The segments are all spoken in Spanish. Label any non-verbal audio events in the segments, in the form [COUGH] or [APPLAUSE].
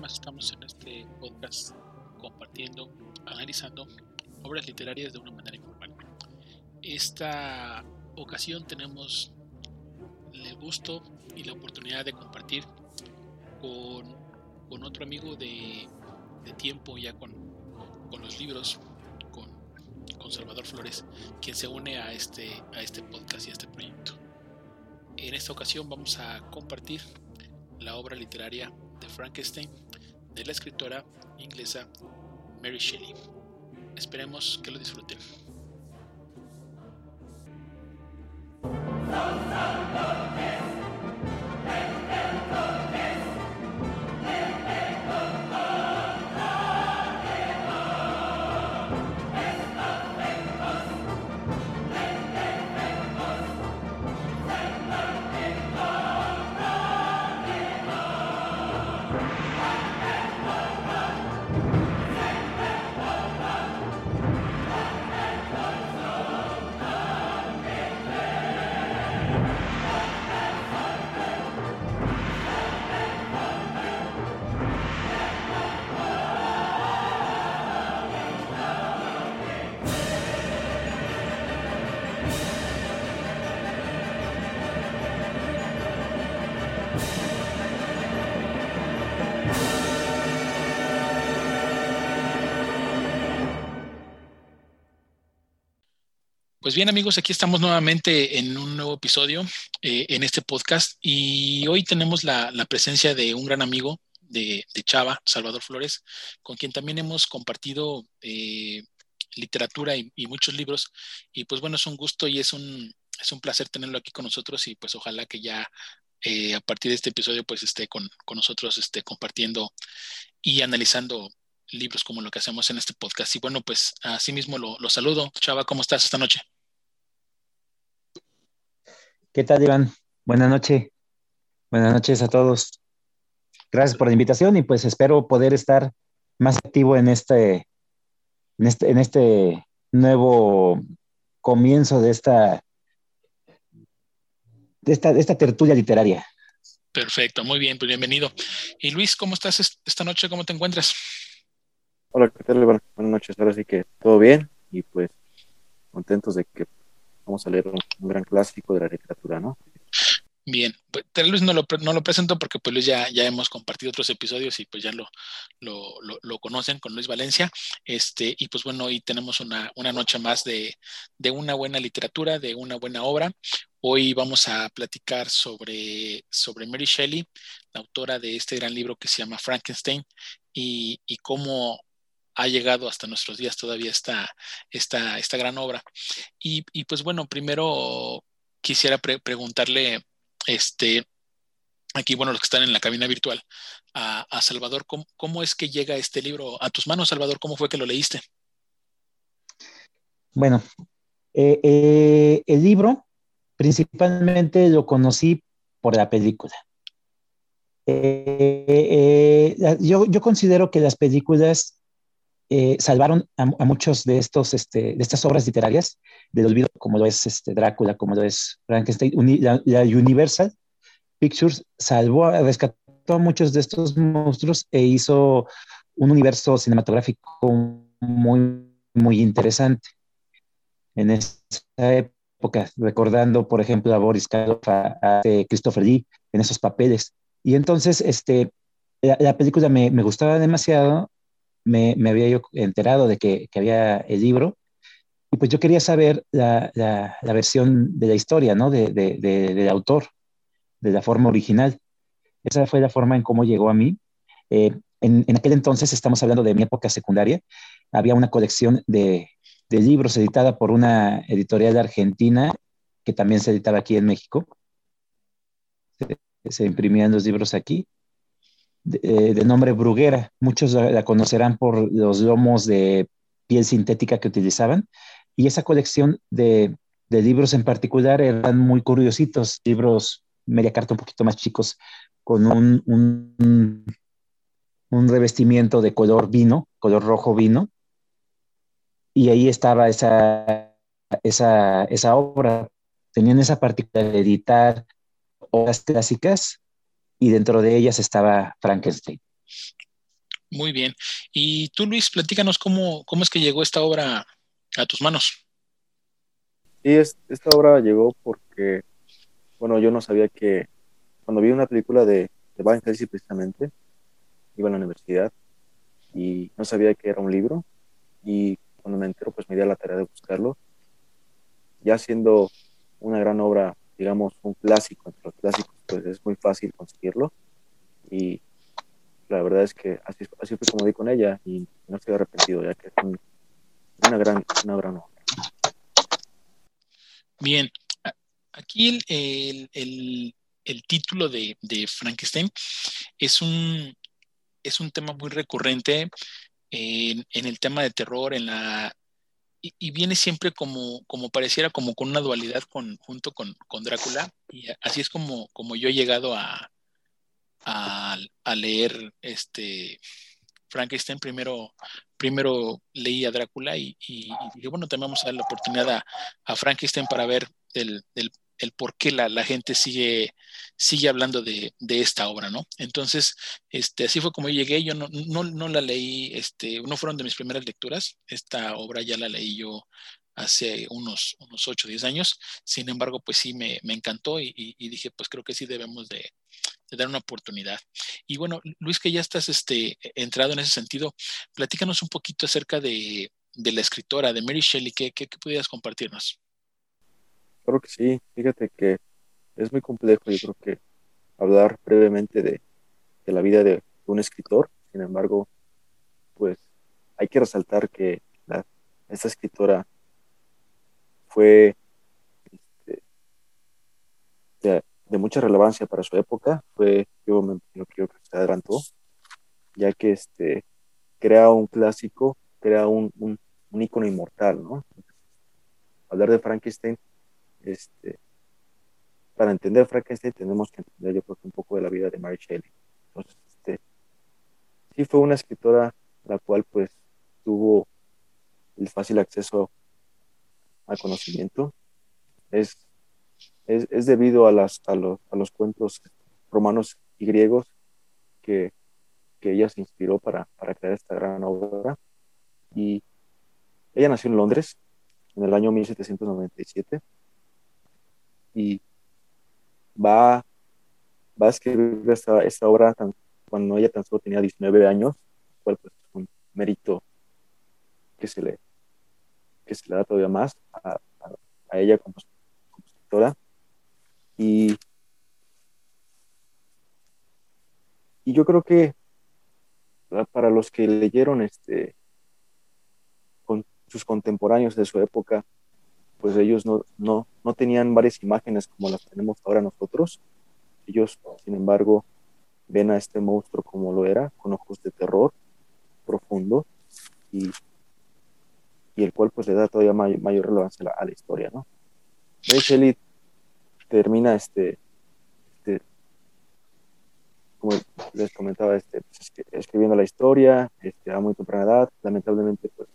más estamos en este podcast compartiendo, analizando obras literarias de una manera informal. Esta ocasión tenemos el gusto y la oportunidad de compartir con, con otro amigo de, de tiempo ya con, con, los libros, con, con Salvador Flores, quien se une a este, a este podcast y a este proyecto. En esta ocasión vamos a compartir la obra literaria de Frankenstein de la escritora inglesa Mary Shelley. Esperemos que lo disfruten. Pues bien amigos, aquí estamos nuevamente en un nuevo episodio eh, en este podcast y hoy tenemos la, presencia de un gran amigo de, Chava, Salvador Flores, con quien también hemos compartido eh, literatura y, muchos libros y pues bueno, es un gusto y es un, es un placer tenerlo aquí con nosotros y pues ojalá que ya eh, a partir de este episodio pues esté con, nosotros esté compartiendo y analizando libros como lo que hacemos en este podcast. Y bueno, pues así mismo lo saludo. Chava, ¿cómo estás esta noche? ¿Qué tal, Iván? Buenas noches. Buenas noches a todos. Gracias por la invitación y pues espero poder estar más activo en este, en este, en este nuevo comienzo de esta, de esta, de esta tertulia literaria. Perfecto, muy bien, pues bienvenido. Y Luis, ¿cómo estás esta noche? ¿Cómo te encuentras? Hola, ¿qué tal? Buenas noches, ahora sí que todo bien y pues contentos de que vamos a leer un, gran clásico de la literatura, ¿no? Bien, pues no lo, no lo presento porque pues ya, ya hemos compartido otros episodios y pues ya lo, lo, lo, conocen con Luis Valencia. Este, y pues bueno, hoy tenemos una, una noche más de, de, una buena literatura, de una buena obra. Hoy vamos a platicar sobre, sobre Mary Shelley, la autora de este gran libro que se llama Frankenstein, y, y cómo ha llegado hasta nuestros días todavía esta, esta, esta gran obra. Y, pues bueno, primero quisiera preguntarle, este, aquí, bueno, los que están en la cabina virtual, a, Salvador, ¿cómo, es que llega este libro a tus manos, Salvador? ¿Cómo fue que lo leíste? Bueno, eh, eh, el libro principalmente lo conocí por la película. Eh, yo, yo, considero que las películas eh, salvaron a, muchos de, estos, este, de estas obras literarias del olvido, como lo es este, Drácula, como lo es Frankenstein. la, Universal Pictures salvó, rescató a muchos de estos monstruos e hizo un universo cinematográfico muy, muy interesante. En esa época, recordando, por ejemplo, a Boris Karloff, a, Christopher Lee en esos papeles. Y entonces, este, la, película me, me, gustaba demasiado me, había yo enterado de que, había el libro y pues yo quería saber la, versión de la historia, ¿no? De, del autor, de la forma original. Esa fue la forma en cómo llegó a mí. Eh, en, aquel entonces, estamos hablando de mi época secundaria, había una colección de, libros editada por una editorial argentina que también se editaba aquí en México. se imprimían los libros aquí eh, de, nombre Bruguera. Muchos la, conocerán por los lomos de piel sintética que utilizaban. Y esa colección de, libros en particular eran muy curiositos, libros media carta un poquito más chicos, con un, un, revestimiento de color vino, color rojo vino. Y ahí estaba esa, esa, esa obra. Tenían esa particularidad de editar obras clásicas y dentro de ellas estaba Frankenstein. Muy bien. Y tú, Luis, platícanos cómo, cómo es que llegó esta obra a tus manos. Sí, esta obra llegó porque, bueno, yo no sabía que cuando vi una película de, de Van Helsing precisamente, iba a la universidad y no sabía que era un libro y cuando me entero pues me di a la tarea de buscarlo. Ya siendo una gran obra, digamos, un clásico entre los clásicos, pues es muy fácil conseguirlo y la verdad es que así, así fue como di con ella y no estoy arrepentido ya que es una gran, una gran obra. Bien, aquí el, título de, Frankenstein es un, es un tema muy recurrente en, el tema de terror, en la y, viene siempre como, como pareciera como con una dualidad con, junto con, Drácula. Y así es como, como yo he llegado a, a, leer este Frankenstein. Primero, primero leí a Drácula y, y, dije, bueno, también vamos a dar la oportunidad a, Frankenstein para ver el, el por qué la, la, gente sigue, sigue hablando de, de, esta obra, ¿no? Entonces, este, así fue como llegué, yo no, no, no, la leí, este, no fueron de mis primeras lecturas, esta obra ya la leí yo hace unos, unos 8 o 10 años, sin embargo, pues sí me, me encantó y, dije, pues creo que sí debemos de, de, dar una oportunidad. Y bueno, Luis, que ya estás este, entrado en ese sentido, platícanos un poquito acerca de, de la escritora, de Mary Shelley, ¿qué, qué, qué pudieras compartirnos? Creo que sí, fíjate que es muy complejo, yo creo que hablar brevemente de, la vida de un escritor, sin embargo, pues hay que resaltar que esta escritora fue este, de, mucha relevancia para su época, fue, yo me creo que se adelantó, ya que este, crea un clásico, crea un, un, un ícono inmortal, ¿no? Hablar de Frankenstein este, para entender Frankenstein tenemos que entender yo creo un poco de la vida de Mary Shelley. Entonces, este, sí fue una escritora la cual pues tuvo el fácil acceso al conocimiento. Es, es, debido a, las, a, los, a los cuentos romanos y griegos que, que ella se inspiró para, para crear esta gran obra. Y ella nació en Londres en el año 1797 y va, va a escribir esta, esta obra cuando ella tan solo tenía 19 años, cual pues es un mérito que se le, que se le da todavía más a, a, ella como, escritora. Y, y yo creo que para los que leyeron este con sus contemporáneos de su época, pues ellos no, no, no tenían varias imágenes como las tenemos ahora nosotros. Ellos, sin embargo, ven a este monstruo como lo era, con ojos de terror profundo y, y el cual pues le da todavía mayor relevancia a la, historia, ¿no? Shelley termina este, este, como les comentaba, este, pues, escribiendo la historia este, a muy temprana edad, lamentablemente pues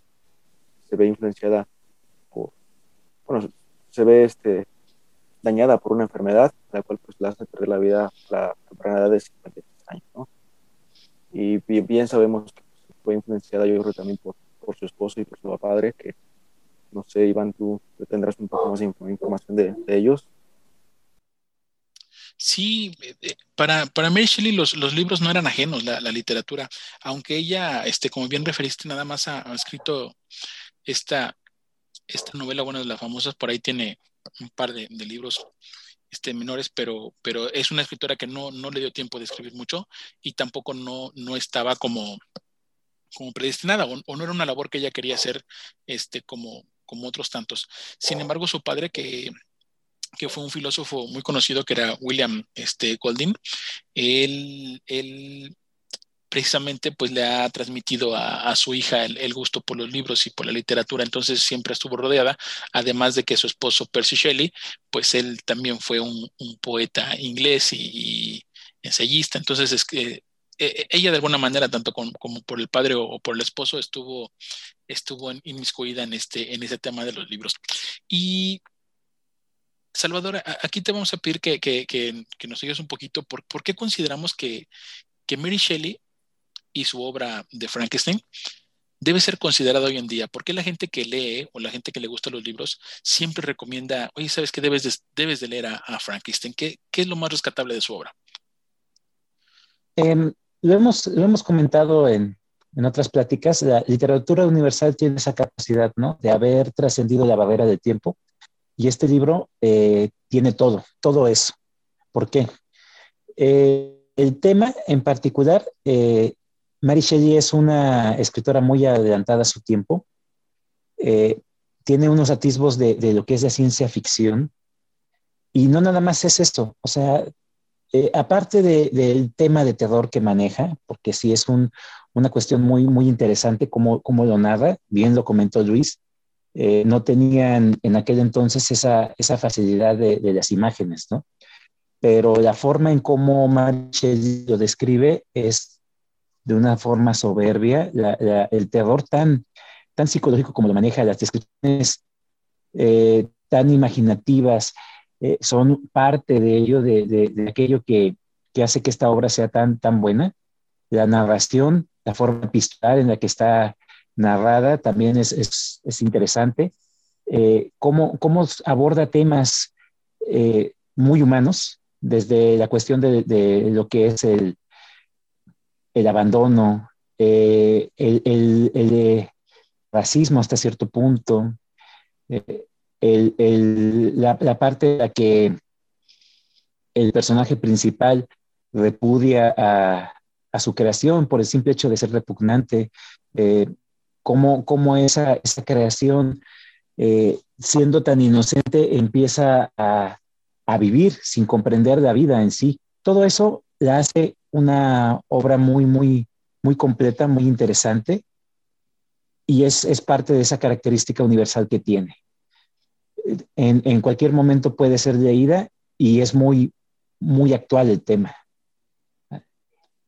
se ve influenciada bueno, se ve este, dañada por una enfermedad, la cual pues la hace perder la vida a la temprana edad de 53 años, ¿no? Y bien, sabemos que fue influenciada yo creo también por, por su esposo y por su padre, que no sé, Iván, tú tendrás un poco más de información de, ellos. Sí, eh, eh, para, para Mary Shelley los, los libros no eran ajenos, la, literatura, aunque ella, este, como bien referiste, nada más ha escrito esta, esta novela, bueno, de las famosas, por ahí tiene un par de, libros este, menores, pero, pero es una escritora que no, no le dio tiempo de escribir mucho y tampoco no, no estaba como, como predestinada o, no era una labor que ella quería hacer este, como, como otros tantos. Sin embargo, su padre, que, que fue un filósofo muy conocido, que era William este, Golding, él, él precisamente pues le ha transmitido a, su hija el, gusto por los libros y por la literatura, entonces siempre estuvo rodeada, además de que su esposo Percy Shelley, pues él también fue un, poeta inglés y, ensayista, entonces es que e, ella de alguna manera, tanto como por el padre o, por el esposo, estuvo, estuvo inmiscuida en este, en ese tema de los libros. Y Salvador, aquí te vamos a pedir que, nos digas un poquito por, por qué consideramos que Mary Shelley y su obra de Frankenstein debe ser considerada hoy en día. ¿Por qué la gente que lee o la gente que le gusta los libros siempre recomienda, oye, ¿sabes qué debes de, debes de leer a, Frankenstein? ¿Qué, ¿Qué, es lo más rescatable de su obra? Em, lo, hemos, lo hemos comentado en, en otras pláticas, la literatura universal tiene esa capacidad, ¿no? De haber trascendido la barrera del tiempo. Y este libro eh, tiene todo, todo eso. ¿Por qué? Eh, el tema en particular, eh, Mary Shelley es una escritora muy adelantada a su tiempo. tiene unos atisbos de, de, lo que es la ciencia ficción. Y no nada más es esto, o sea, aparte del tema de terror que maneja, porque sí es un, una cuestión muy, muy interesante como, como lo narra, bien lo comentó Luis, eh, no tenían en aquel entonces esa, esa facilidad de, de, las imágenes, ¿no? Pero la forma en cómo Marchel lo describe es de una forma soberbia, el terror tan, tan psicológico como lo maneja, las descripciones eh, tan imaginativas, eh, son parte de ello, de, aquello que, que, hace que esta obra sea tan, tan buena. La narración, la forma epistolar en la que está narrada también es, es, es interesante. Eh, cómo, cómo, aborda temas muy humanos, desde la cuestión de, lo que es el, el abandono, eh, el, el, racismo hasta cierto punto, la, la, parte en la que el personaje principal repudia a, su creación por el simple hecho de ser repugnante, eh, cómo, esa, creación, eh, siendo tan inocente, empieza a, vivir sin comprender la vida en sí. Todo eso la hace una obra muy, muy, muy completa, muy interesante, y es, es parte de esa característica universal que tiene. En, en cualquier momento puede ser leída y es muy, muy actual el tema.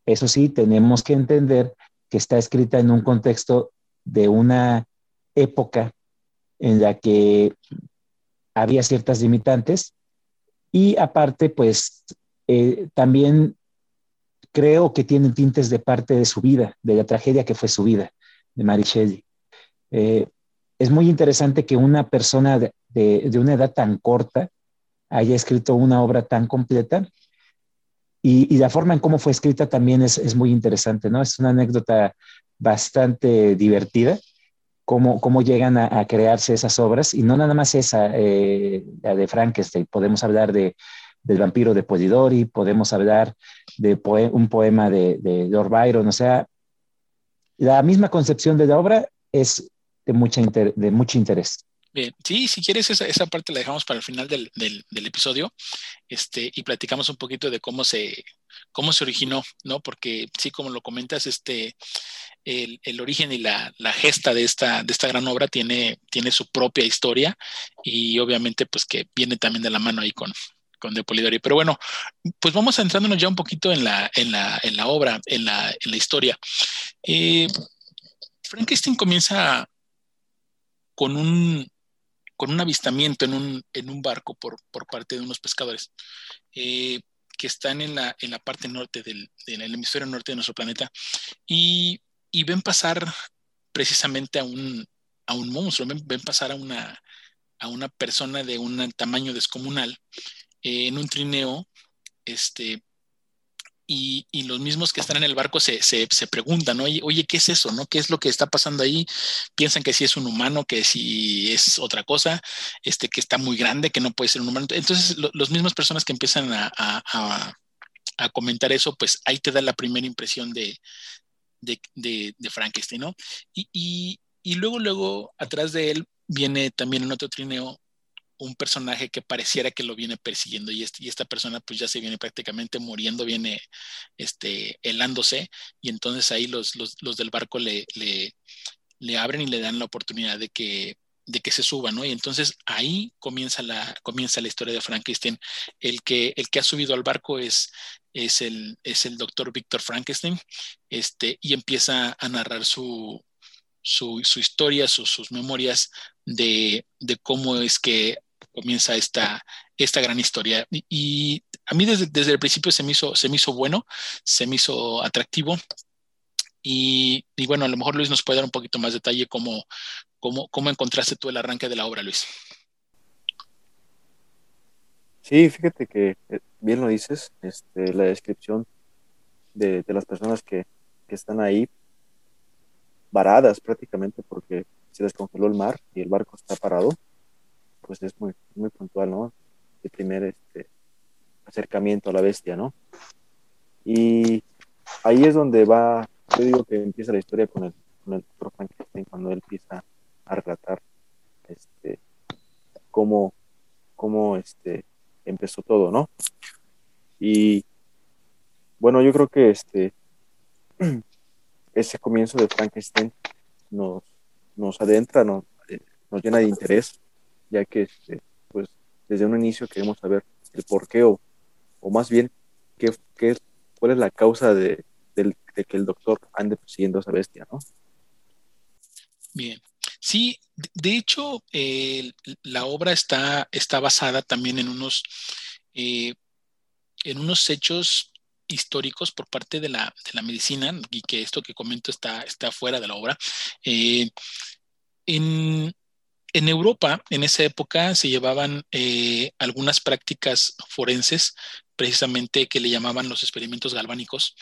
Eso sí, tenemos que entender que está escrita en un contexto de una época en la que había ciertas limitantes y aparte, pues eh, también creo que tiene tintes de parte de su vida, de la tragedia que fue su vida, de Mary Shelley. Eh, es muy interesante que una persona de, de, una edad tan corta haya escrito una obra tan completa y, la forma en cómo fue escrita también es, es, muy interesante, ¿no? Es una anécdota bastante divertida, cómo, cómo llegan a, a crearse esas obras, y no nada más esa, eh, la de Frankenstein, podemos hablar de, del vampiro de Polidori, podemos hablar de un poema de, de Lord Byron, o sea, la misma concepción de la obra es de, mucha de mucho interés. Bien, sí, si quieres esa, esa, parte la dejamos para el final del, del, del, episodio este, y platicamos un poquito de cómo se, cómo se originó, ¿no? Porque sí, como lo comentas, este, el, el origen y la, la, gesta de esta, de esta gran obra tiene, tiene su propia historia y obviamente pues que viene también de la mano ahí con, con De Polidori. Pero bueno, pues vamos entrándonos ya un poquito en la, en la, en la obra, en la, en la historia. Eh, Frankenstein comienza con un, con un avistamiento en un, en un barco por, por, parte de unos pescadores eh, que están en la, en la parte norte del, del hemisferio norte de nuestro planeta y, y, ven pasar precisamente a un, a un monstruo, ven, ven, pasar a una, a una persona de un tamaño descomunal eh, en un trineo este, y, y, los mismos que están en el barco se, se, se preguntan, oye, oye, ¿qué es eso? ¿no? ¿Qué es lo que está pasando ahí? Piensan que si es un humano, que si es otra cosa, este, que está muy grande, que no puede ser un humano. Entonces, lo, los mismas personas que empiezan a, a, a, comentar eso, pues ahí te da la primera impresión de, de, de, de Frankenstein, ¿no? Y, y, y luego, luego, atrás de él viene también en otro trineo un personaje que pareciera que lo viene persiguiendo y, este, y, esta persona pues ya se viene prácticamente muriendo, viene este, helándose y entonces ahí los, los, los del barco le, le, le, abren y le dan la oportunidad de que, de que se suba, ¿no? Y entonces ahí comienza la, comienza la historia de Frankenstein. El que, el que ha subido al barco es, es, el, es el doctor Víctor Frankenstein este, y empieza a narrar su, su, su historia, su, sus memorias de, de, cómo es que comienza esta, esta gran historia. Y, a mí desde, desde, el principio se me, hizo, se me hizo bueno, se me hizo atractivo. Y, y, bueno, a lo mejor Luis nos puede dar un poquito más detalle cómo, cómo, cómo encontraste tú el arranque de la obra, Luis. Sí, fíjate que eh, bien lo dices, este, la descripción de, de las personas que, que, están ahí varadas prácticamente porque se descongeló el mar y el barco está parado, pues es muy, muy puntual, ¿no? El primer este, acercamiento a la bestia, ¿no? Y ahí es donde va, yo digo que empieza la historia con el, con el doctor Frankenstein, cuando él empieza a relatar este, cómo, cómo este, empezó todo, ¿no? Y bueno, yo creo que este [CLEARS THROAT] ese comienzo de Frankenstein nos, nos adentra, nos, nos llena de interés, ya que este, pues desde un inicio queremos saber el por qué o, o más bien qué, qué, cuál es la causa de, de, que el doctor ande persiguiendo esa bestia, ¿no? Bien. Sí, de hecho, la obra está, está basada también en unos, eh, en unos hechos históricos por parte de la, de la, medicina y que esto que comento está, está fuera de la obra. Eh, en, en, Europa, en esa época, se llevaban eh, algunas prácticas forenses, precisamente que le llamaban los experimentos galvánicos,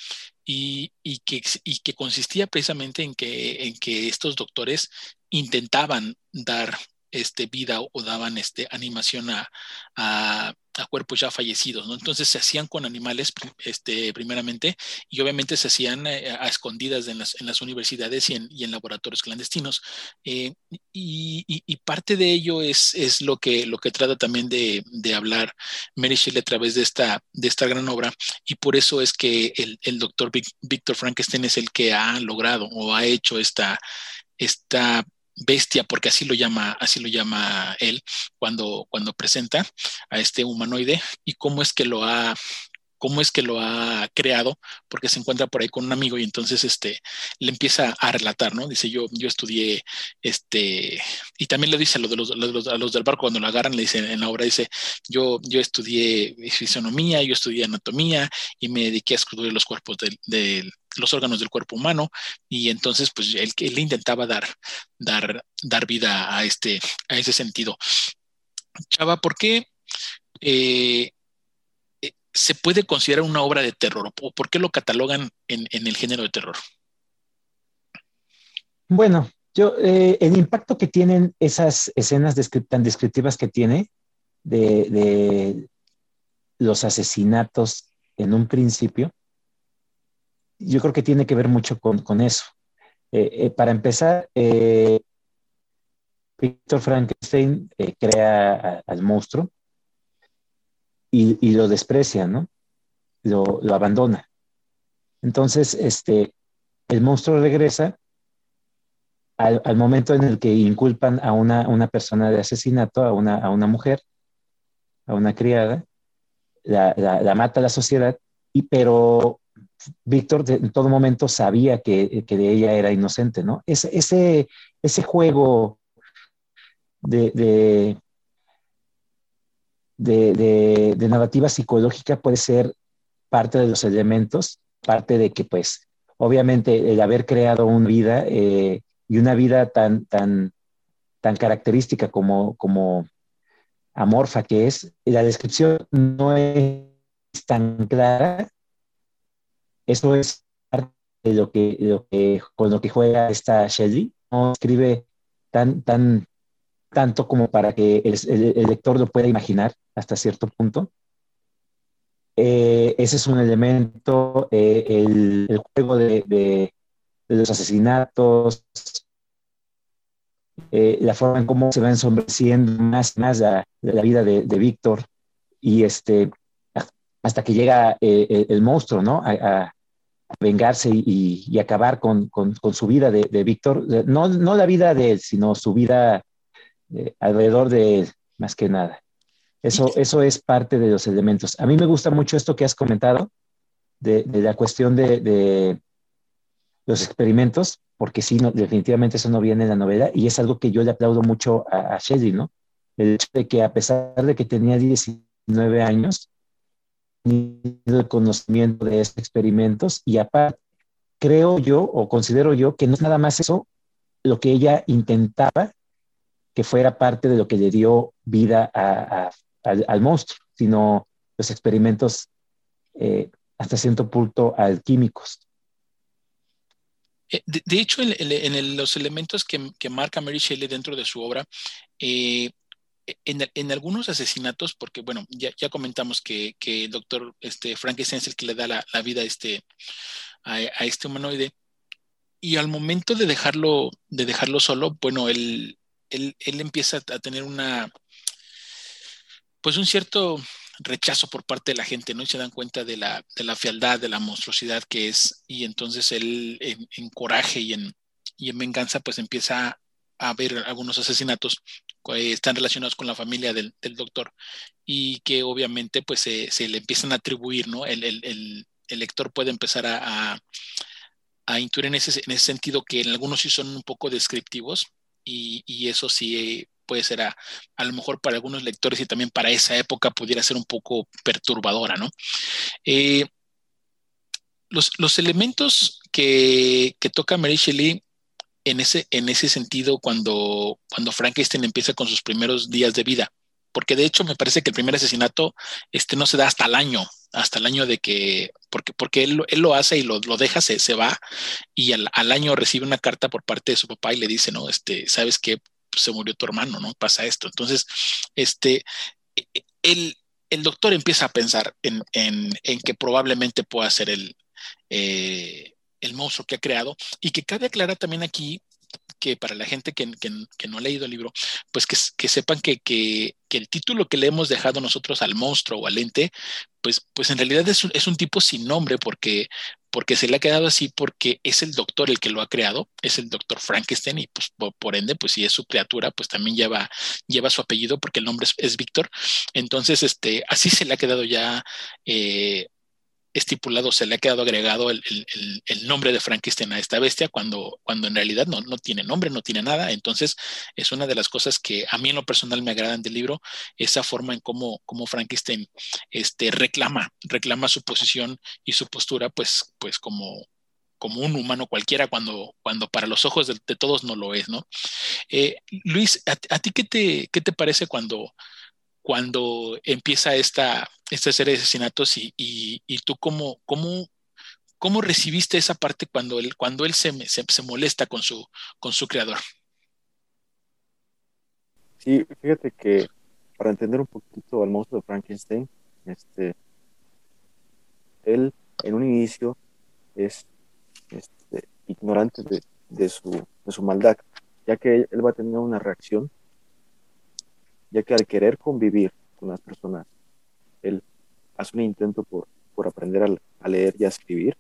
y, que, consistía precisamente en que, estos doctores intentaban dar este, vida o daban este, animación a, a, cuerpos ya fallecidos, ¿no? Entonces se hacían con animales este, primeramente y obviamente se hacían eh, a escondidas en las, universidades y en, laboratorios clandestinos. Eh, y, parte de ello es, lo, que, trata también de, hablar Mary Shelley a través de esta, gran obra y por eso es que el, doctor Víctor Frankenstein es el que ha logrado o ha hecho esta bestia, porque así lo llama, así lo llama él cuando, cuando presenta a este humanoide y cómo es que lo ha cómo es que lo ha creado, porque se encuentra por ahí con un amigo y entonces este, le empieza a relatar, ¿no? Dice, yo, yo estudié, este, y también le dice a los, de los, a los del barco cuando lo agarran, le dice en la obra, dice, yo, yo estudié fisionomía, yo estudié anatomía y me dediqué a estudiar los cuerpos del, del los órganos del cuerpo humano y entonces pues él, él intentaba dar, dar, dar vida a, este, a ese sentido. Chava, ¿por qué eh, se puede considerar una obra de terror o por qué lo catalogan en, el género de terror? Bueno, yo, eh, el impacto que tienen esas escenas tan descriptivas que tiene de, los asesinatos en un principio, yo creo que tiene que ver mucho con, eso. Eh, eh, para empezar, Víctor Frankenstein crea al monstruo y, lo desprecia, ¿no? Lo, lo, abandona. Entonces, este, el monstruo regresa al, al, momento en el que inculpan a una, una persona de asesinato, a una, a una mujer, a una criada, la, la, mata la sociedad, y, pero Víctor en todo momento sabía que, que, de ella era inocente, ¿no? Ese, ese, ese juego de, de, de, narrativa psicológica puede ser parte de los elementos, parte de que, pues, obviamente el haber creado una vida eh, y una vida tan, tan, tan característica como, como amorfa que es, la descripción no es tan clara eso es parte de lo que, lo que, con lo que juega esta Shelley. No escribe tan, tan, tanto como para que el, lector lo pueda imaginar hasta cierto punto. Eh, ese es un elemento, eh, el, juego de, los asesinatos, eh, la forma en cómo se va ensombreciendo más, más la, la vida de, Víctor y este, hasta que llega el, monstruo, ¿no? A, vengarse y, y acabar con, con, con, su vida de, de Víctor. No, no, la vida de él, sino su vida eh, alrededor de él, más que nada. Eso, eso es parte de los elementos. A mí me gusta mucho esto que has comentado, de, de la cuestión de, de, los experimentos, porque sí, no, definitivamente eso no viene en la novela y es algo que yo le aplaudo mucho a, a Shelley, ¿no? el hecho de que a pesar de que tenía 19 años, el conocimiento de estos experimentos y aparte creo yo o considero yo que no es nada más eso lo que ella intentaba que fuera parte de lo que le dio vida al, monstruo, sino los experimentos eh, hasta cierto punto alquímicos. Eh, de, hecho, en, los elementos que, marca Mary Shelley dentro de su obra, eh, en, algunos asesinatos, porque bueno, ya, comentamos que, el doctor este, Frankenstein es el que le da la, vida a este, a, este humanoide, y al momento de dejarlo, de dejarlo solo, bueno, él, él, empieza a tener una, pues un cierto rechazo por parte de la gente, ¿no? Y se dan cuenta de la, de la fealdad, de la monstruosidad que es, y entonces él en, coraje y en, y en venganza, pues empieza a ver algunos asesinatos que están relacionados con la familia del, doctor y que obviamente pues se, le empiezan a atribuir, ¿no? El, el, lector puede empezar a, a, intuir en ese, en ese sentido que en algunos sí son un poco descriptivos y, eso sí puede ser a, a, lo mejor para algunos lectores y también para esa época pudiera ser un poco perturbadora, ¿no? Eh, los, los, elementos que, que toca Mary Shelley en ese, en ese sentido cuando, cuando Frankenstein empieza con sus primeros días de vida. Porque de hecho me parece que el primer asesinato este, no se da hasta el año, hasta el año de que, porque, porque él, él lo hace y lo, lo deja, se, se va y al, al, año recibe una carta por parte de su papá y le dice, no, este, sabes que se murió tu hermano, ¿no? Pasa esto. Entonces, este, el, el doctor empieza a pensar en, en, en que probablemente pueda ser el, eh, el monstruo que ha creado y que cabe aclarar también aquí que para la gente que, no ha leído el libro, pues que, sepan que, el título que le hemos dejado nosotros al monstruo o al ente, pues, pues en realidad es un, es un tipo sin nombre porque, porque se le ha quedado así porque es el doctor el que lo ha creado, es el doctor Frankenstein y pues por, ende, pues si es su criatura, pues también lleva, lleva su apellido porque el nombre es, Víctor. Entonces, este, así se le ha quedado ya eh, estipulado, se le ha quedado agregado el, nombre de Frankenstein a esta bestia cuando, cuando en realidad no, no, tiene nombre, no tiene nada. Entonces es una de las cosas que a mí en lo personal me agradan del libro, esa forma en cómo, cómo Frankenstein este, reclama, reclama su posición y su postura, pues, pues como, como un humano cualquiera cuando, cuando para los ojos de, todos no lo es, ¿no? Eh, Luis, ¿a, ¿a, ti qué te, qué te parece cuando, cuando empieza esta, esta serie de asesinatos y, y, tú cómo, cómo, cómo recibiste esa parte cuando él, cuando él se, se, molesta con su, con su creador. Sí, fíjate que para entender un poquito al monstruo de Frankenstein, este, él en un inicio es este, ignorante de, de, su, de su maldad, ya que él va a tener una reacción ya que al querer convivir con las personas, él hace un intento por, por aprender a, leer y a escribir,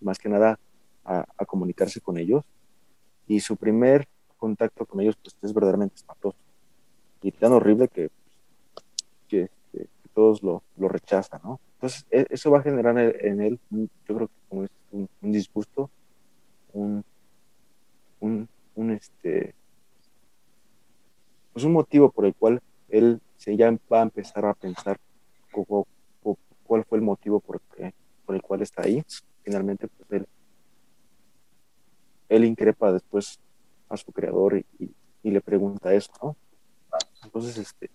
más que nada a, comunicarse con ellos, y su primer contacto con ellos pues, es verdaderamente espantoso y tan horrible que, que, todos lo, lo, rechazan, ¿no? Entonces, e, eso va a generar en él, yo creo que como es un, un disgusto, un, un, un, este, pues un motivo por el cual él se ya va a empezar a pensar cuál fue el motivo por, por el cual está ahí. Finalmente, pues él, increpa después a su creador y, le pregunta eso, ¿no? Entonces, este,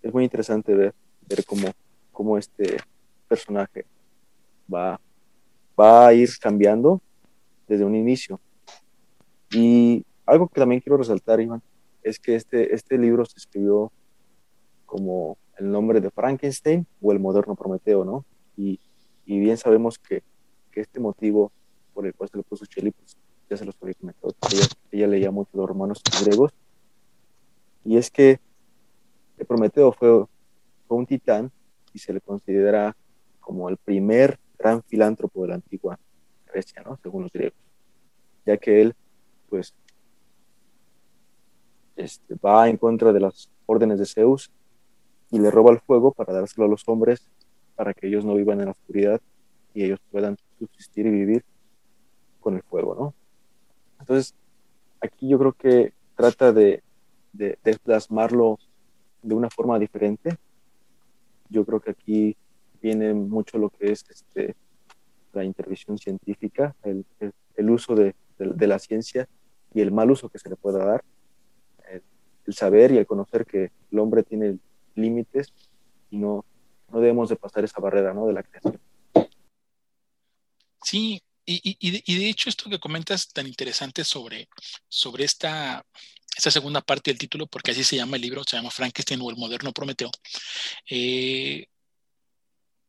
es muy interesante ver, ver cómo, cómo este personaje va, va a ir cambiando desde un inicio. Y algo que también quiero resaltar, Iván, es que este, este libro se escribió como el nombre de Frankenstein o el moderno Prometeo, ¿no? Y, y bien sabemos que, que, este motivo por el cual se lo puso Shelley, pues ya se los había comentado, ella, ella leía mucho los romanos griegos, y es que el Prometeo fue, fue un titán y se le considera como el primer gran filántropo de la antigua Grecia, ¿no? Según los griegos, ya que él, pues, este, va en contra de las órdenes de Zeus y le roba el fuego para dárselo a los hombres para que ellos no vivan en la oscuridad y ellos puedan subsistir y vivir con el fuego, ¿no? Entonces, aquí yo creo que trata de, de, de plasmarlo de una forma diferente. Yo creo que aquí viene mucho lo que es este, la intervención científica, el, el, uso de, de, la ciencia y el mal uso que se le pueda dar, el, saber y el conocer que el hombre tiene límites y no, no debemos de pasar esa barrera ¿no? de la creación. Sí, y, y, de, hecho esto que comentas tan interesante sobre, sobre esta, esta segunda parte del título, porque así se llama el libro, se llama Frankenstein o el moderno Prometeo, eh,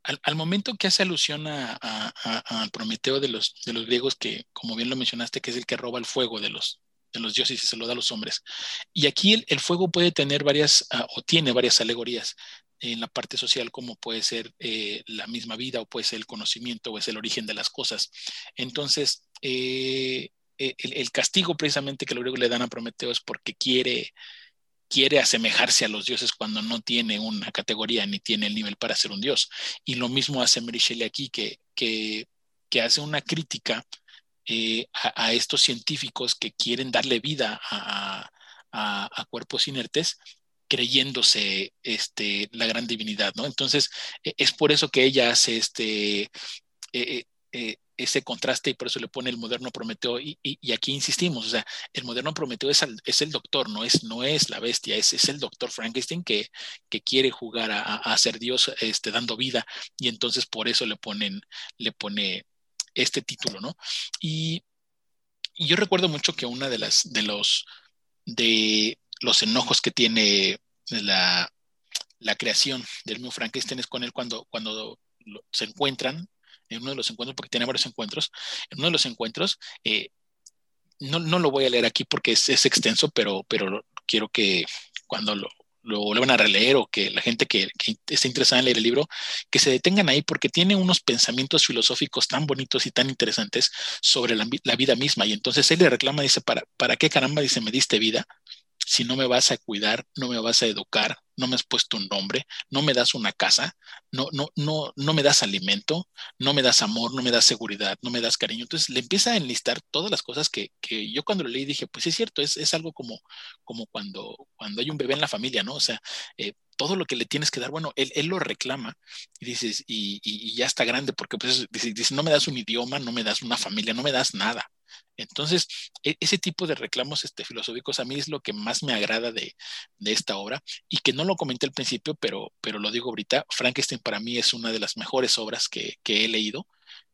al, momento que hace alusión al Prometeo de los, de los griegos, que como bien lo mencionaste, que es el que roba el fuego de los, de los dioses y se lo da a los hombres. Y aquí el, fuego puede tener varias, uh, o tiene varias alegorías en la parte social, como puede ser eh, la misma vida, o puede ser el conocimiento, o es el origen de las cosas. Entonces, eh, el, el, castigo precisamente que los griegos le dan a Prometeo es porque quiere quiere asemejarse a los dioses cuando no tiene una categoría ni tiene el nivel para ser un dios. Y lo mismo hace Mary Shelley aquí, que, que hace una crítica eh, a, estos científicos que quieren darle vida a, a, a, cuerpos inertes creyéndose este, la gran divinidad, ¿no? Entonces, e, es por eso que ella hace este, eh, eh, ese contraste y por eso le pone el moderno Prometeo y, y, aquí insistimos, o sea, el moderno Prometeo es, el, es el doctor, no es, no es la bestia, es, es el doctor Frankenstein que, que quiere jugar a, a, ser Dios este, dando vida y entonces por eso le ponen, le pone este título, ¿no? Y, yo recuerdo mucho que una de las, de los, de los enojos que tiene la, la creación del mismo Frankenstein es con él cuando, cuando se encuentran en uno de los encuentros, porque tiene varios encuentros, en uno de los encuentros, eh, no, no, lo voy a leer aquí porque es, es extenso, pero, pero quiero que cuando lo, lo, lo, van a releer o que la gente que, que, esté interesada en leer el libro, que se detengan ahí porque tiene unos pensamientos filosóficos tan bonitos y tan interesantes sobre la, la vida misma. Y entonces él le reclama, dice, ¿para, ¿para qué caramba? Dice, me diste vida si no me vas a cuidar, no me vas a educar, no me has puesto un nombre, no me das una casa, no, no, no, no me das alimento, no me das amor, no me das seguridad, no me das cariño. Entonces le empieza a enlistar todas las cosas que, que yo cuando lo leí dije, pues es cierto, es, es algo como, como cuando, cuando hay un bebé en la familia, ¿no? O sea, eh, todo lo que le tienes que dar, bueno, él, él lo reclama y dices, y, ya está grande, porque pues dice, no me das un idioma, no me das una familia, no me das nada. Entonces, e, ese tipo de reclamos este, filosóficos a mí es lo que más me agrada de, de, esta obra y que no lo comenté al principio, pero, pero lo digo ahorita, Frankenstein para mí es una de las mejores obras que he leído.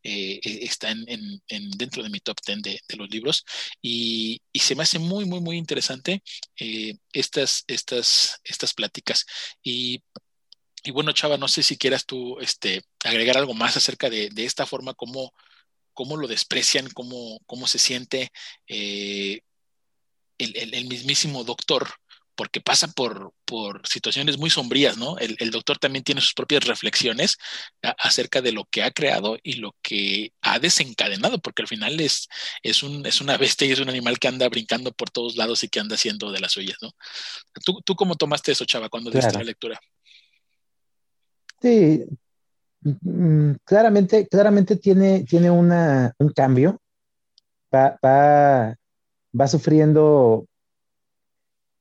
Eh, e, está en, en, en, dentro de mi top 10 de, los libros y, se me hace muy, muy, muy interesante eh, estas, estas, estas pláticas. Y, bueno, Chava, no sé si quieras tú este, agregar algo más acerca de, esta forma como cómo lo desprecian, cómo, cómo se siente eh, el, el, mismísimo doctor, porque pasa por, por situaciones muy sombrías, ¿no? El, el, doctor también tiene sus propias reflexiones a, acerca de lo que ha creado y lo que ha desencadenado, porque al final es, es, un, es una [LAUGHS] bestia y es un animal que anda brincando por todos lados y que anda haciendo de las suyas, ¿no? ¿Tú, tú cómo tomaste eso, Chava, cuando claro. diste la lectura? Sí, Mm, claramente, claramente tiene, tiene una, un cambio, va, va, va sufriendo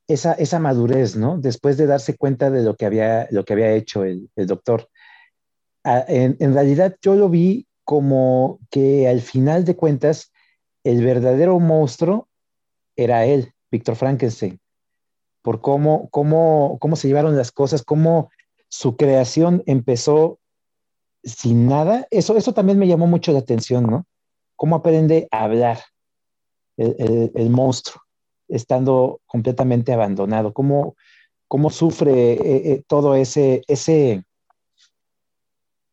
esa, esa, madurez, ¿no? Después de darse cuenta de lo que había, lo que había hecho el, el doctor. En, realidad yo lo vi como que al final de cuentas el verdadero monstruo era él, Víctor Frankenstein, por cómo, cómo, cómo se llevaron las cosas, cómo su creación empezó sin nada, eso, eso también me llamó mucho la atención, ¿no? Cómo aprende a hablar el, el monstruo, estando completamente abandonado, cómo, cómo sufre eh, eh, todo ese,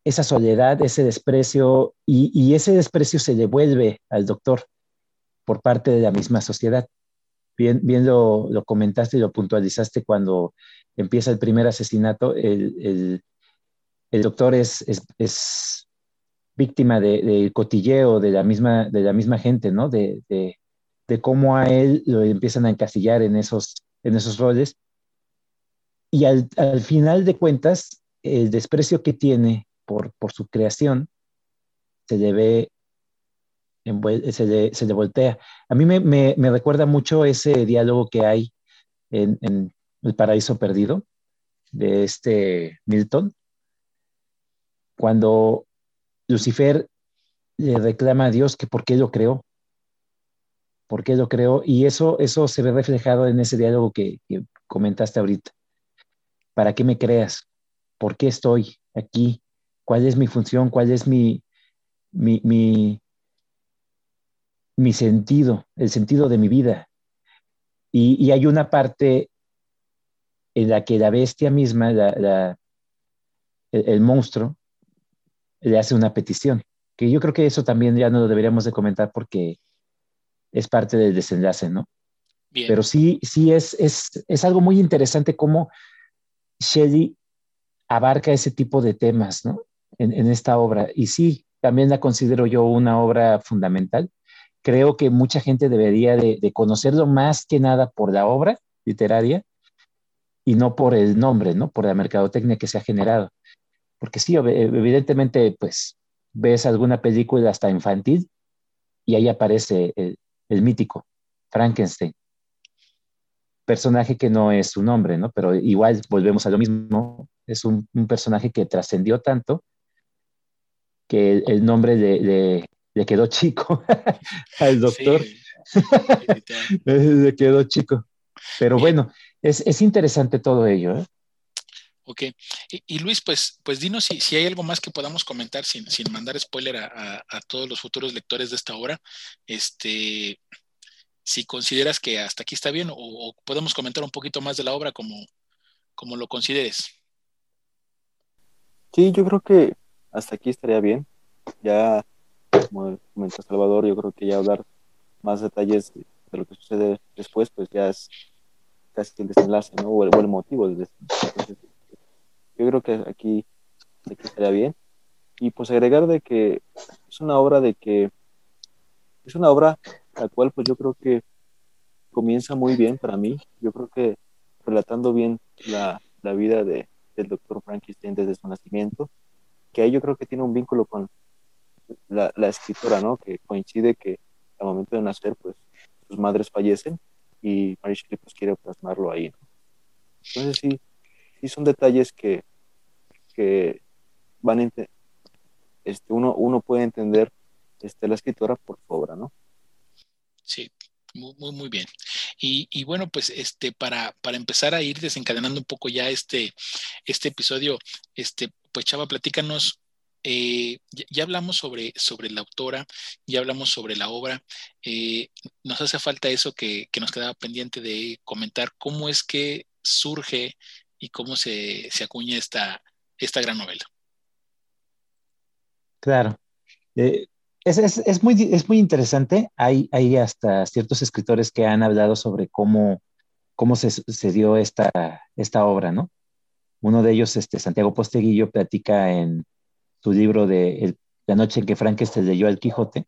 esa soledad, ese desprecio, y, ese desprecio se devuelve al doctor por parte de la misma sociedad. Bien, lo, comentaste y lo puntualizaste cuando empieza el primer asesinato, el, el doctor es, es, víctima del de cotilleo de la misma, de la misma gente, ¿no? De, de, cómo a él lo empiezan a encasillar en esos, en esos roles. Y al, al final de cuentas, el desprecio que tiene por, por su creación se le ve, se le, se voltea. A mí me, me, me recuerda mucho ese diálogo que hay en, en El Paraíso Perdido de este Milton, cuando Lucifer le reclama a Dios que por qué lo creó, por qué lo creó, y eso, eso se ve reflejado en ese diálogo que, comentaste ahorita. ¿Para qué me creas? ¿Por qué estoy aquí? ¿Cuál es mi función? ¿Cuál es mi, mi, mi, sentido, el sentido de mi vida? Y, y, hay una parte en la que la bestia misma, la, el, monstruo, le hace una petición, que yo creo que eso también ya no lo deberíamos de comentar porque es parte del desenlace, ¿no? Pero sí, sí es, es, es algo muy interesante cómo Shelley abarca ese tipo de temas, ¿no? En, en, esta obra. Y sí, también la considero yo una obra fundamental. Creo que mucha gente debería de, de conocerlo más que nada por la obra literaria y no por el nombre, ¿no? Por la mercadotecnia que se ha generado. Porque sí, evidentemente, pues ves alguna película hasta infantil y ahí aparece el, el mítico Frankenstein. Personaje que no es su nombre, ¿no? Pero igual volvemos a lo mismo. Es un, un personaje que trascendió tanto que el, nombre le, le, quedó chico [LAUGHS] al doctor. [LAUGHS] le quedó chico. Pero bueno, es, es interesante todo ello. ¿eh? Ok. Y, Luis, pues, pues dinos si, si, hay algo más que podamos comentar sin, sin mandar spoiler a, a, todos los futuros lectores de esta obra. Este, si consideras que hasta aquí está bien o, podemos comentar un poquito más de la obra como, como lo consideres. Sí, yo creo que hasta aquí estaría bien. Ya, como comentó Salvador, yo creo que ya hablar más detalles de, lo que sucede después, pues ya es casi el desenlace, ¿no? O el, motivo del desenlace. Yo creo que aquí, aquí estaría bien. Y pues agregar de que es una obra de que es una obra la cual pues yo creo que comienza muy bien para mí. Yo creo que relatando bien la, la vida de, del doctor Frankenstein desde su nacimiento, que ahí yo creo que tiene un vínculo con la, la escritora, ¿no? Que coincide que al momento de nacer, pues sus madres fallecen y Mary Shelley pues quiere plasmarlo ahí, ¿no? Entonces sí, sí son detalles que, que van a este, uno, uno puede entender este, la escritora por su obra, ¿no? Sí, muy, muy, bien. Y, y, bueno, pues este, para, para empezar a ir desencadenando un poco ya este, este episodio, este, pues Chava, platícanos eh, ya, ya, hablamos sobre, sobre la autora, ya hablamos sobre la obra. Eh, nos hace falta eso que, que, nos quedaba pendiente de comentar, cómo es que surge y cómo se, se acuña esta, esta gran novela. Claro. Eh, es, es, es, muy, es muy interesante. Hay, hay hasta ciertos escritores que han hablado sobre cómo, cómo se, se dio esta, esta obra, ¿no? Uno de ellos, este, Santiago Posteguillo, platica en su libro de La noche en que Frankenstein leyó al Quijote,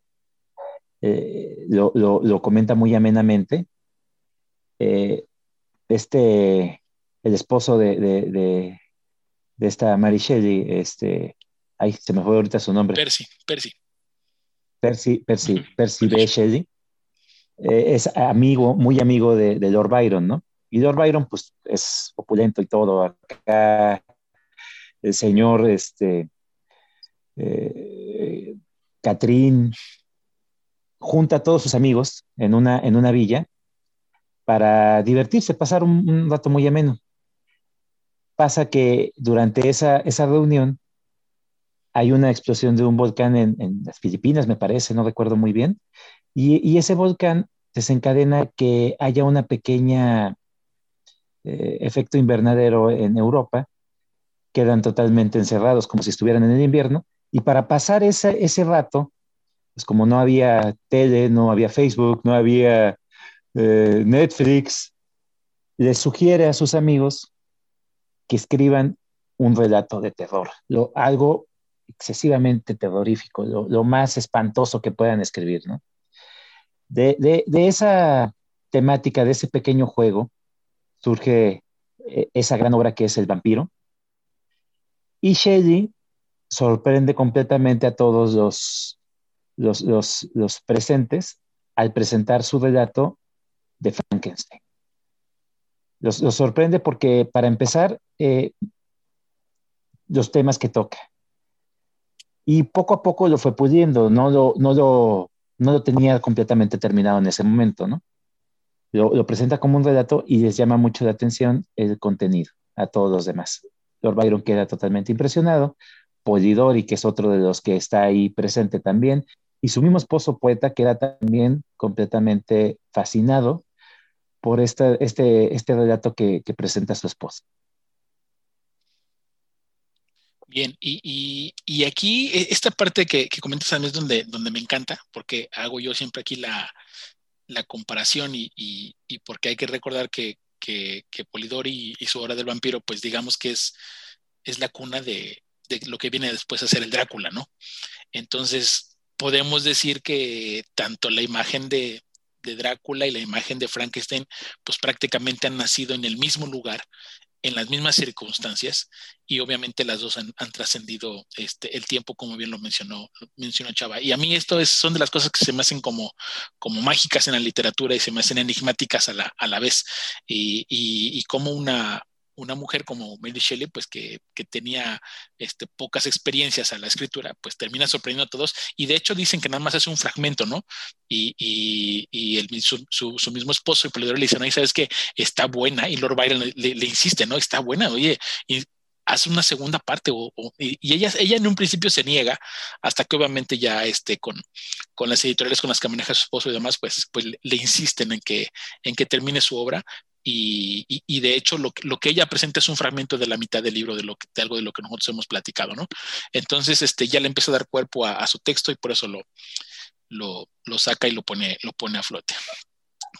eh, lo, lo, lo, comenta muy amenamente. Eh, este el esposo de, de, de, de esta Mary Shelley, este, ay, se me fue ahorita su nombre. Percy, Percy. Percy, Percy, uh -huh. Percy B. Shelley, eh, es amigo, muy amigo de, de, Lord Byron, ¿no? Y Lord Byron, pues, es opulento y todo. Acá, el señor, este, eh, Catrín, junta a todos sus amigos en una, en una villa para divertirse, pasar un, un rato muy ameno pasa que durante esa, esa reunión hay una explosión de un volcán en, las Filipinas, me parece, no recuerdo muy bien, y, y ese volcán desencadena que haya una pequeña eh, efecto invernadero en Europa, quedan totalmente encerrados como si estuvieran en el invierno, y para pasar ese, ese rato, pues como no había tele, no había Facebook, no había eh, Netflix, les sugiere a sus amigos que escriban un relato de terror, lo, algo excesivamente terrorífico, lo, más espantoso que puedan escribir, ¿no? De, esa temática, de ese pequeño juego, surge eh, esa gran obra que es El vampiro. Y Shelley sorprende completamente a todos los, los, los presentes al presentar su relato de Frankenstein. Los, sorprende porque, para empezar, eh, los temas que toca. Y poco a poco lo fue pudiendo, no lo, no lo, no lo tenía completamente terminado en ese momento, ¿no? Lo, presenta como un relato y les llama mucho la atención el contenido a todos los demás. Lord Byron queda totalmente impresionado, Polidori, que es otro de los que está ahí presente también, y su mismo esposo poeta queda también completamente fascinado por este, este, este relato que, que presenta su esposa. Bien, y, y, aquí e, esta parte que, que comentas a mí es donde, donde me encanta, porque hago yo siempre aquí la, la comparación y, y, porque hay que recordar que, que, Polidori y, su obra del vampiro, pues digamos que es, es la cuna de, de lo que viene después a ser el Drácula, ¿no? Entonces, podemos decir que tanto la imagen de, de Drácula y la imagen de Frankenstein, pues prácticamente han nacido en el mismo lugar, en las mismas circunstancias, y obviamente las dos han, trascendido este, el tiempo, como bien lo mencionó, mencionó Chava. Y a mí esto es, son de las cosas que se me hacen como, como mágicas en la literatura y se me hacen enigmáticas a la, a la vez, y, y, y como una, una mujer como Mary Shelley, pues que, tenía este, pocas experiencias a la escritura, pues termina sorprendiendo a todos. Y de hecho dicen que nada más es un fragmento, ¿no? Y, y, el, su, su, mismo esposo, el le dice, no, y sabes que está buena. Y Lord Byron le, insiste, ¿no? Está buena, oye, y hace una segunda parte. O, y, ella, ella en un principio se niega, hasta que obviamente ya este, con, con las editoriales con las que maneja su esposo y demás, pues, pues le insisten en que, en que termine su obra, y, de hecho lo, lo, que ella presenta es un fragmento de la mitad del libro de, lo de algo de lo que nosotros hemos platicado, ¿no? Entonces, este, ya le empieza a dar cuerpo a, su texto y por eso lo, lo, lo, saca y lo pone, lo pone a flote.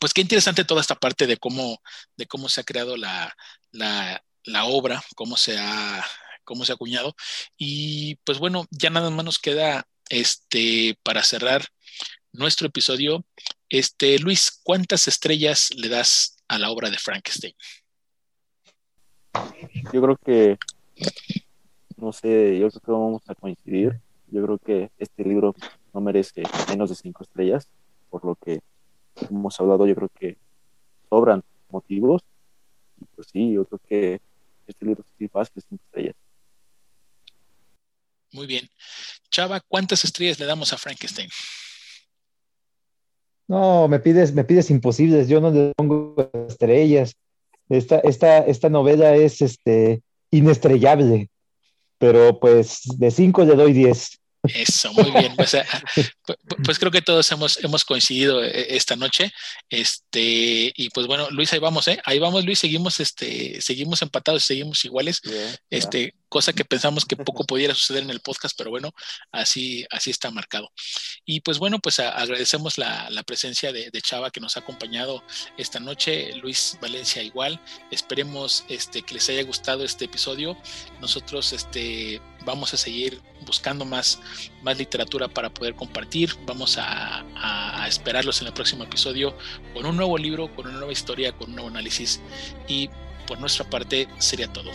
Pues qué interesante toda esta parte de cómo, de cómo se ha creado la, la, la obra, cómo se, ha, cómo se ha acuñado. Y pues bueno, ya nada más nos queda este, para cerrar nuestro episodio. Este, Luis, ¿cuántas estrellas le das a la obra de Frankenstein? Yo creo que, no sé, yo creo que vamos a coincidir. Yo creo que este libro no merece menos de cinco estrellas, por lo que hemos hablado, yo creo que sobran motivos. Y pues sí, yo creo que este libro sí fácil cinco estrellas. Muy bien. Chava, ¿cuántas estrellas le damos a Frankenstein? No, me pides, me pides imposibles, yo no le pongo estrellas. Esta, esta, esta novela es este, inestrellable, pero pues de cinco le doy diez. Eso, muy bien. Pues, eh, [LAUGHS] pues, creo que todos hemos, hemos coincidido eh, esta noche. Este, y pues bueno, Luis, ahí vamos, ¿eh? Ahí vamos, Luis, seguimos, este, seguimos empatados, seguimos iguales. este, cosa que pensamos que poco pudiera suceder en el podcast, pero bueno, así, así está marcado. Y pues bueno, pues agradecemos la, la presencia de, Chava que nos ha acompañado esta noche, Luis Valencia igual. Esperemos este, que les haya gustado este episodio. Nosotros este, vamos a seguir buscando más, más literatura para poder compartir. Vamos a, a, esperarlos en el próximo episodio con un nuevo libro, con una nueva historia, con un nuevo análisis. Y por nuestra parte sería todo.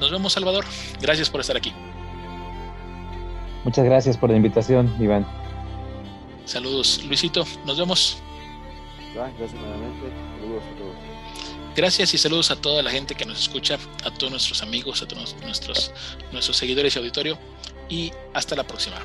Nos vemos, Salvador. Gracias por estar aquí. Muchas gracias por la invitación, Iván. Saludos, Luisito. Nos vemos. Gracias nuevamente. Saludos a todos. Gracias y saludos a toda la gente que nos escucha, a todos nuestros amigos, a todos nuestros, nuestros seguidores y auditorio. Y hasta la próxima.